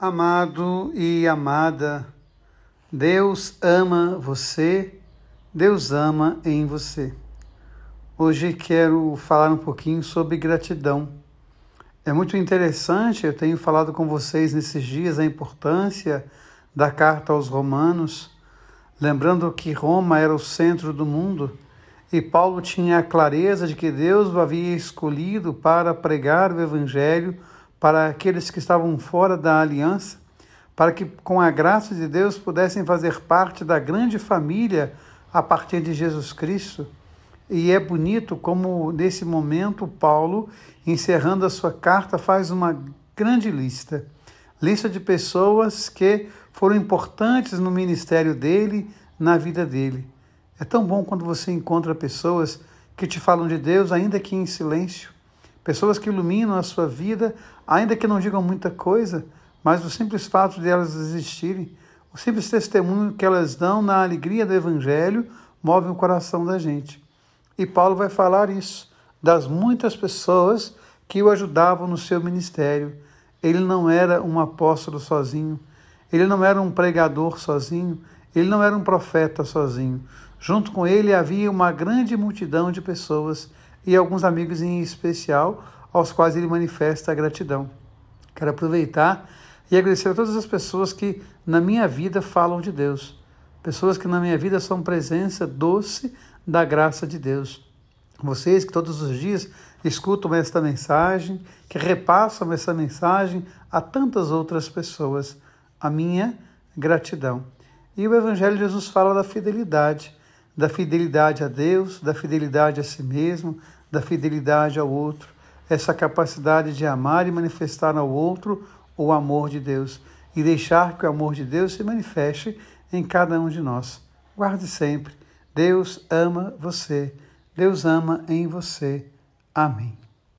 Amado e amada, Deus ama você, Deus ama em você. Hoje quero falar um pouquinho sobre gratidão. É muito interessante, eu tenho falado com vocês nesses dias a importância da carta aos Romanos, lembrando que Roma era o centro do mundo e Paulo tinha a clareza de que Deus o havia escolhido para pregar o Evangelho para aqueles que estavam fora da aliança, para que, com a graça de Deus, pudessem fazer parte da grande família a partir de Jesus Cristo. E é bonito como, nesse momento, Paulo, encerrando a sua carta, faz uma grande lista lista de pessoas que foram importantes no ministério dele, na vida dele. É tão bom quando você encontra pessoas que te falam de Deus, ainda que em silêncio pessoas que iluminam a sua vida, ainda que não digam muita coisa, mas o simples fato de elas existirem, o simples testemunho que elas dão na alegria do Evangelho, move o coração da gente. E Paulo vai falar isso, das muitas pessoas que o ajudavam no seu ministério. Ele não era um apóstolo sozinho, ele não era um pregador sozinho, ele não era um profeta sozinho. Junto com ele havia uma grande multidão de pessoas e alguns amigos em especial, aos quais ele manifesta a gratidão. Quero aproveitar e agradecer a todas as pessoas que na minha vida falam de Deus, pessoas que na minha vida são presença doce da graça de Deus. Vocês que todos os dias escutam esta mensagem, que repassam essa mensagem a tantas outras pessoas, a minha gratidão. E o Evangelho de Jesus fala da fidelidade da fidelidade a Deus, da fidelidade a si mesmo, da fidelidade ao outro, essa capacidade de amar e manifestar ao outro o amor de Deus e deixar que o amor de Deus se manifeste em cada um de nós. Guarde sempre: Deus ama você, Deus ama em você. Amém.